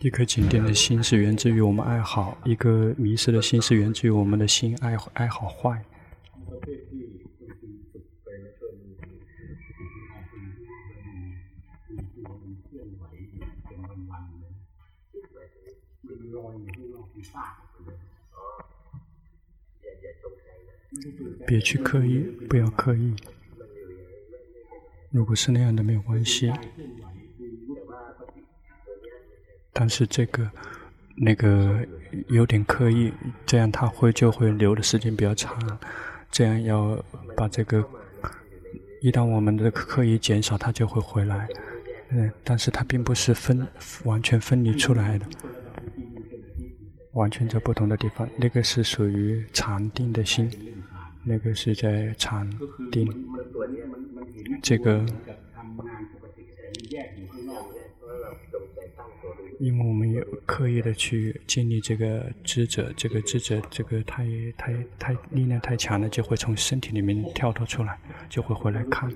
一颗紧盯的心是源自于我们爱好，一个迷失的心是源自于我们的心爱爱好坏。别去刻意，不要刻意。如果是那样的，没有关系。但是这个那个有点刻意，这样它会就会留的时间比较长。这样要把这个，一旦我们的刻意减少，它就会回来。嗯，但是它并不是分完全分离出来的，完全在不同的地方。那个是属于禅定的心，那个是在禅定。这个。因为我们有刻意的去建立这个知者，这个知者，这个太太太力量太强了，就会从身体里面跳脱出来，就会回来看。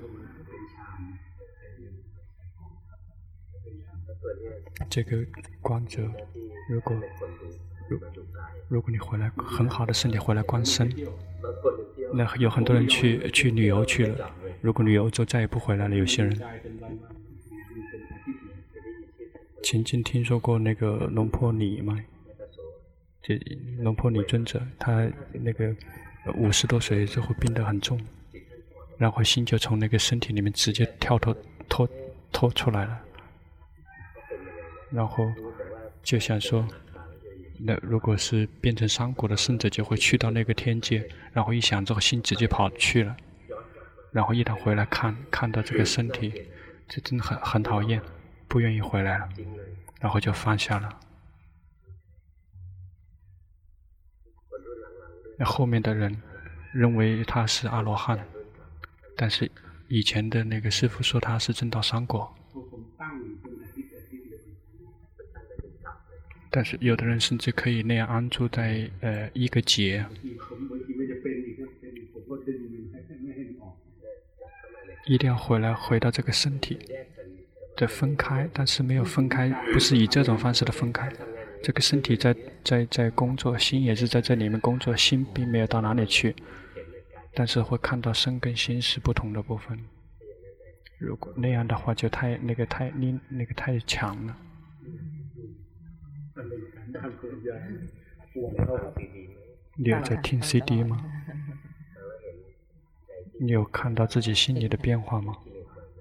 这个光者，如果如果你回来很好的身体回来观身，那有很多人去去旅游去了，如果旅游就再也不回来了，有些人。曾经听说过那个龙坡尼吗？这龙坡尼尊者，他那个五十多岁之后病得很重，然后心就从那个身体里面直接跳脱脱脱出来了，然后就想说，那如果是变成山谷的圣者，就会去到那个天界，然后一想这个心直接跑去了，然后一旦回来看看到这个身体，就真的很很讨厌。不愿意回来了，然后就放下了。那后面的人认为他是阿罗汉，但是以前的那个师傅说他是正道三果。但是有的人甚至可以那样安住在呃一个劫，一定要回来回到这个身体。的分开，但是没有分开，不是以这种方式的分开。这个身体在在在工作，心也是在这里面工作，心并没有到哪里去，但是会看到身跟心是不同的部分。如果那样的话，就太那个太那那个太强了。你有在听 CD 吗？你有看到自己心里的变化吗？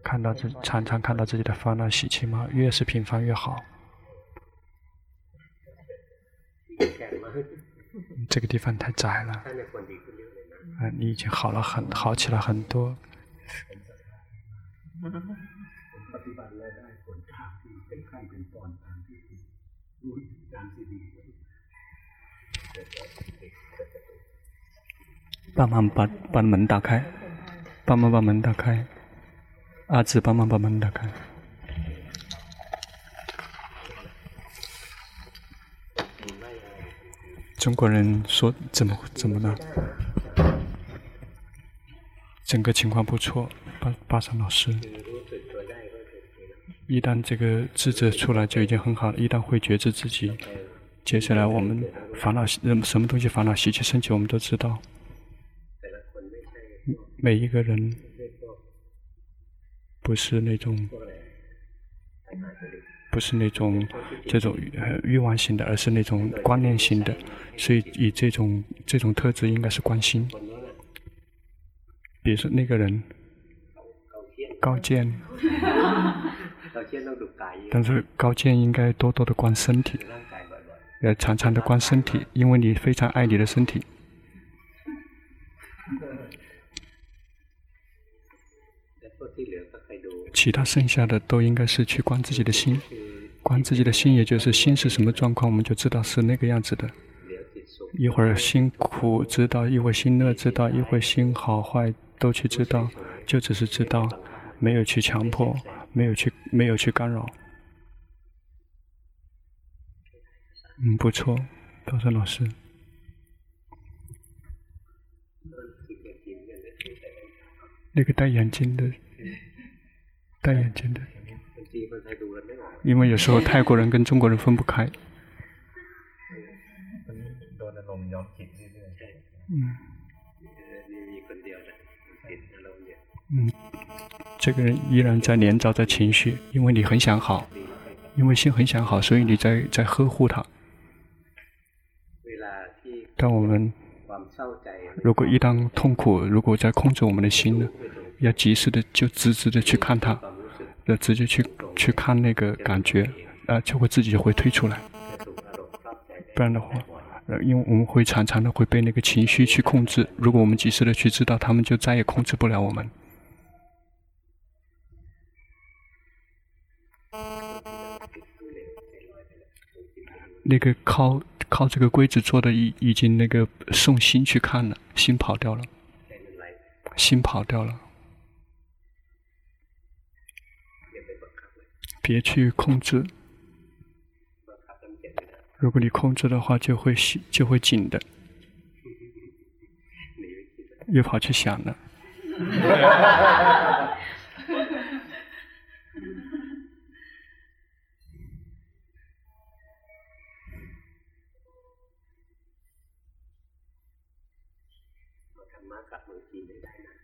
看到自常常看到自己的烦恼喜气吗？越是频繁越好。这个地方太窄了。啊，你已经好了很好起来很多。帮忙把把门打开，帮忙把门打开。阿志，帮忙把门打开。中国人说怎么怎么了？整个情况不错，巴巴桑老师。一旦这个智者出来就已经很好了，一旦会觉知自己，接下来我们烦恼什么东西烦恼习气升起，我们都知道。每一个人。不是那种，不是那种这种欲望型的，而是那种观念型的。所以以这种这种特质应该是关心。比如说那个人高见，但是高见应该多多的观身体，要常常的观身体，因为你非常爱你的身体。其他剩下的都应该是去观自己的心，观自己的心，也就是心是什么状况，我们就知道是那个样子的。一会儿心苦知道，一会儿心乐知道，一会儿心好坏都去知道，就只是知道，没有去强迫，没有去没有去干扰。嗯，不错，道生老师。那个戴眼镜的。戴眼镜的，因为有时候泰国人跟中国人分不开。嗯，这个人依然在连着在情绪，因为你很想好，因为心很想好，所以你在在呵护他。当我们如果一旦痛苦，如果在控制我们的心呢，要及时的就直直的去看他，要直接去去看那个感觉，啊，就会自己会退出来。不然的话，呃，因为我们会常常的会被那个情绪去控制。如果我们及时的去知道，他们就再也控制不了我们。那个靠靠这个柜子做的已已经那个送心去看了，心跑掉了，心跑掉了，别去控制，如果你控制的话，就会就会紧的，又跑去想了。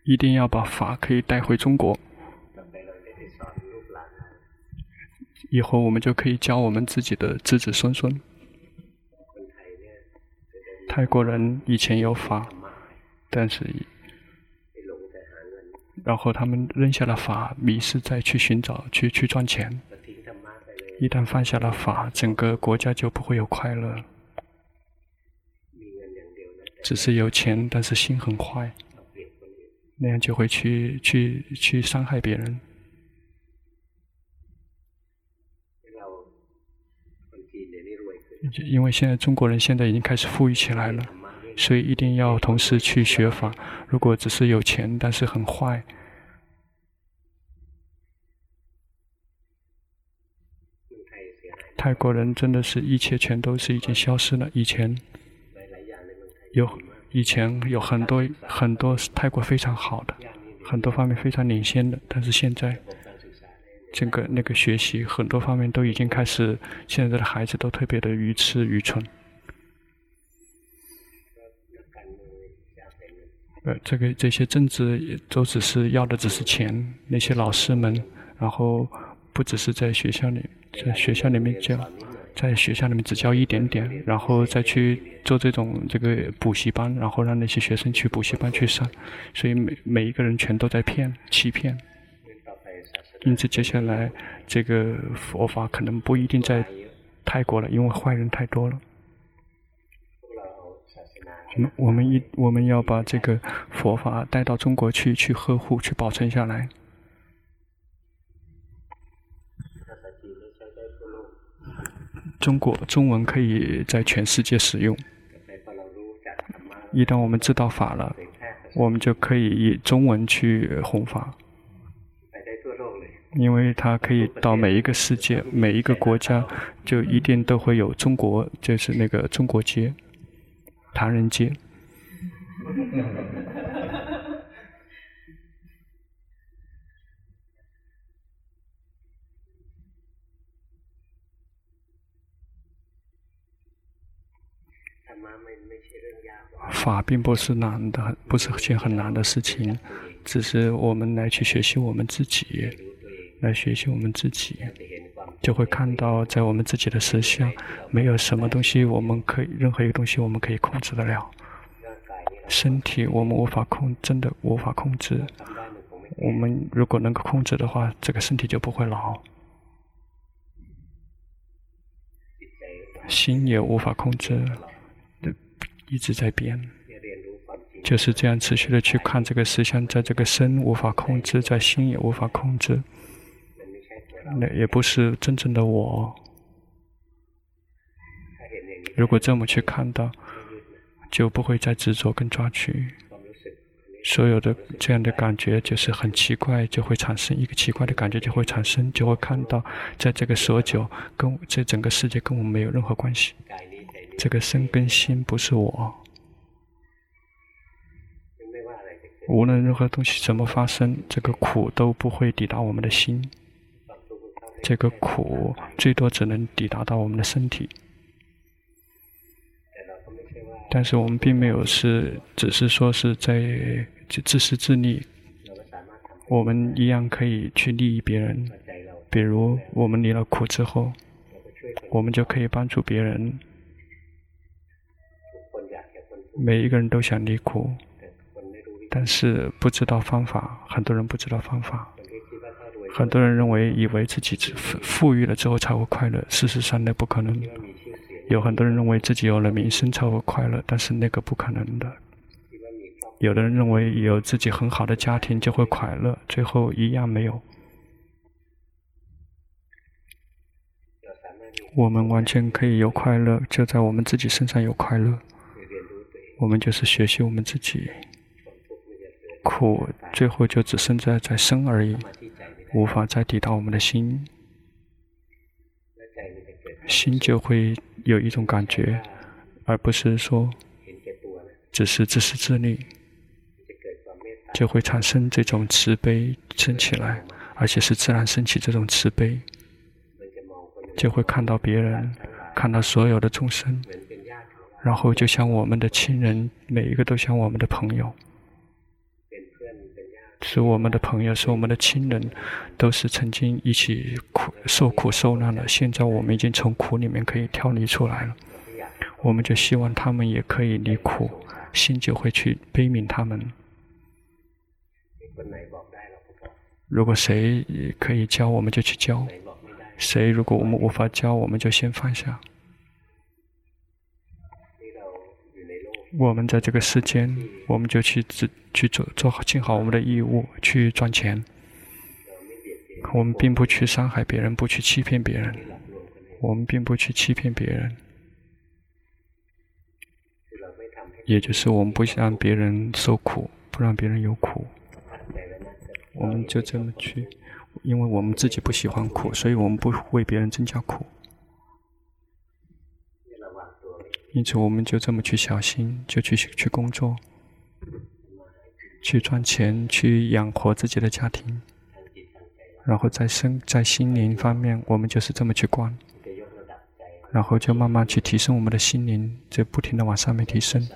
一定要把法可以带回中国，以后我们就可以教我们自己的子子孙孙。泰国人以前有法，但是，然后他们扔下了法，迷失再去寻找，去去赚钱。一旦放下了法，整个国家就不会有快乐，只是有钱，但是心很坏。那样就会去去去伤害别人，因为现在中国人现在已经开始富裕起来了，所以一定要同时去学法。如果只是有钱，但是很坏，泰国人真的是一切全都是已经消失了。以前有。以前有很多很多泰国非常好的，很多方面非常领先的，但是现在，整个那个学习很多方面都已经开始，现在的孩子都特别的愚痴愚蠢。呃，这个这些政治都只是要的只是钱，那些老师们，然后不只是在学校里，在学校里面教。在学校里面只教一点点，然后再去做这种这个补习班，然后让那些学生去补习班去上，所以每每一个人全都在骗、欺骗。因此，接下来这个佛法可能不一定在泰国了，因为坏人太多了。我们我们一我们要把这个佛法带到中国去，去呵护、去保存下来。中国中文可以在全世界使用。一旦我们知道法了，我们就可以以中文去弘法，因为它可以到每一个世界、每一个国家，就一定都会有中国，就是那个中国结、唐人街。法并不是难的，不是件很难的事情，只是我们来去学习我们自己，来学习我们自己，就会看到在我们自己的实相，没有什么东西我们可以，任何一个东西我们可以控制得了。身体我们无法控，真的无法控制。我们如果能够控制的话，这个身体就不会老。心也无法控制。一直在变，就是这样持续的去看这个实相，在这个身无法控制，在心也无法控制，那也不是真正的我。如果这么去看到，就不会再执着跟抓取，所有的这样的感觉就是很奇怪，就会产生一个奇怪的感觉，就会产生，就会看到，在这个所久跟这整个世界跟我们没有任何关系。这个身跟心不是我，无论任何东西怎么发生，这个苦都不会抵达我们的心。这个苦最多只能抵达到我们的身体。但是我们并没有是，只是说是在自私自利。我们一样可以去利益别人，比如我们离了苦之后，我们就可以帮助别人。每一个人都想离苦，但是不知道方法。很多人不知道方法，很多人认为以为自己富富裕了之后才会快乐，事实上那不可能。有很多人认为自己有了名声才会快乐，但是那个不可能的。有的人认为有自己很好的家庭就会快乐，最后一样没有。我们完全可以有快乐，就在我们自己身上有快乐。我们就是学习我们自己，苦最后就只剩在在生而已，无法再抵达我们的心，心就会。有一种感觉，而不是说只是自私自利，就会产生这种慈悲升起来，而且是自然升起这种慈悲，就会看到别人，看到所有的众生，然后就像我们的亲人，每一个都像我们的朋友，是我们的朋友，是我们的亲人，都是曾经一起苦受苦受难的。现在我们已经从苦里面可以跳离出来了，我们就希望他们也可以离苦，心就会去悲悯他们。如果谁可以教，我们就去教；谁如果我们无法教，我们就先放下。我们在这个世间，我们就去做去做做好尽好我们的义务，去赚钱。我们并不去伤害别人，不去欺骗别人。我们并不去欺骗别人，也就是我们不让别人受苦，不让别人有苦。我们就这么去，因为我们自己不喜欢苦，所以我们不为别人增加苦。因此，我们就这么去小心，就去去工作，去赚钱，去养活自己的家庭。然后在生在心灵方面，我们就是这么去观，然后就慢慢去提升我们的心灵，就不停的往上面提升，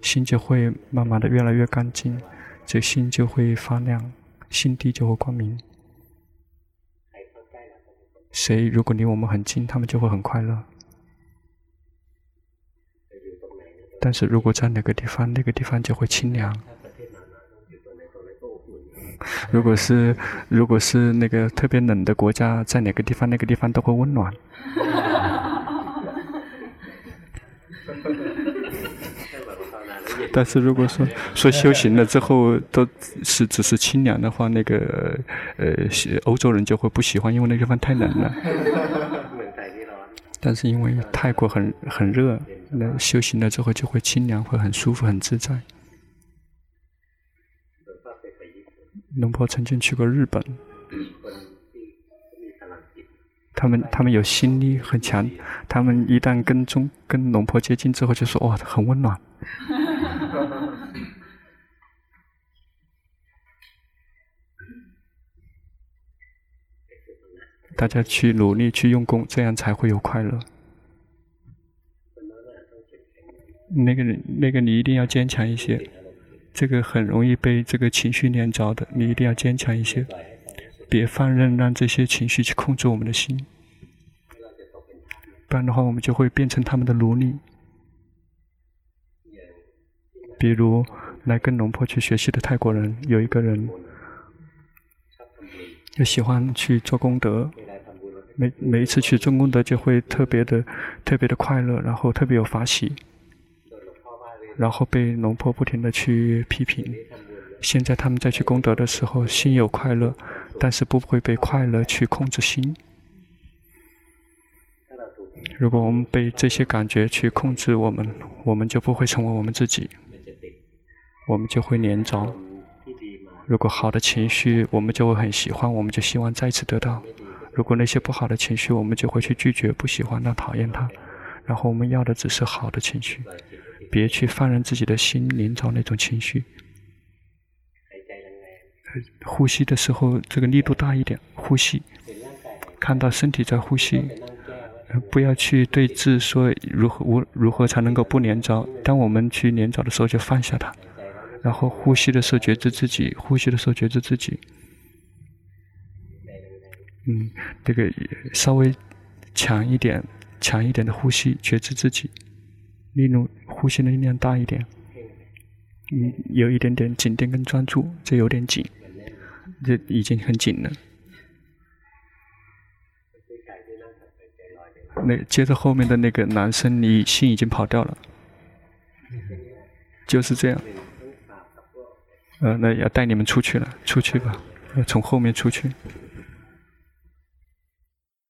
心就会慢慢的越来越干净，这心就会发亮，心地就会光明。谁如果离我们很近，他们就会很快乐。但是如果在哪个地方，那个地方就会清凉。如果是如果是那个特别冷的国家，在哪个地方，那个地方都会温暖。但是如果说说修行了之后都是只是清凉的话，那个呃西欧洲人就会不喜欢，因为那个地方太冷了。但是因为泰国很很热。那修行了之后就会清凉，会很舒服，很自在。龙婆曾经去过日本，他们他们有心力很强，他们一旦跟中跟龙婆接近之后，就说哇，很温暖。大家去努力去用功，这样才会有快乐。那个人，那个你一定要坚强一些，这个很容易被这个情绪连着的，你一定要坚强一些，别放任让这些情绪去控制我们的心，不然的话，我们就会变成他们的奴隶。比如来跟龙婆去学习的泰国人，有一个人，就喜欢去做功德，每每一次去做功德就会特别的特别的快乐，然后特别有法喜。然后被龙婆不停地去批评。现在他们在去功德的时候，心有快乐，但是不会被快乐去控制心。如果我们被这些感觉去控制我们，我们就不会成为我们自己，我们就会粘着。如果好的情绪，我们就会很喜欢，我们就希望再次得到；如果那些不好的情绪，我们就会去拒绝、不喜欢、那讨厌它。然后我们要的只是好的情绪。别去放任自己的心连着那种情绪。呼吸的时候，这个力度大一点。呼吸，看到身体在呼吸，不要去对峙说如何如如何才能够不连着。当我们去连着的时候，就放下它，然后呼吸的时候觉知自己，呼吸的时候觉知自己。嗯，这个稍微强一点、强一点的呼吸，觉知自己，力度呼吸的力量大一点。嗯，有一点点紧盯跟专注，这有点紧，这已经很紧了。那接着后面的那个男生，你心已经跑掉了，就是这样。呃，那要带你们出去了，出去吧，要从后面出去。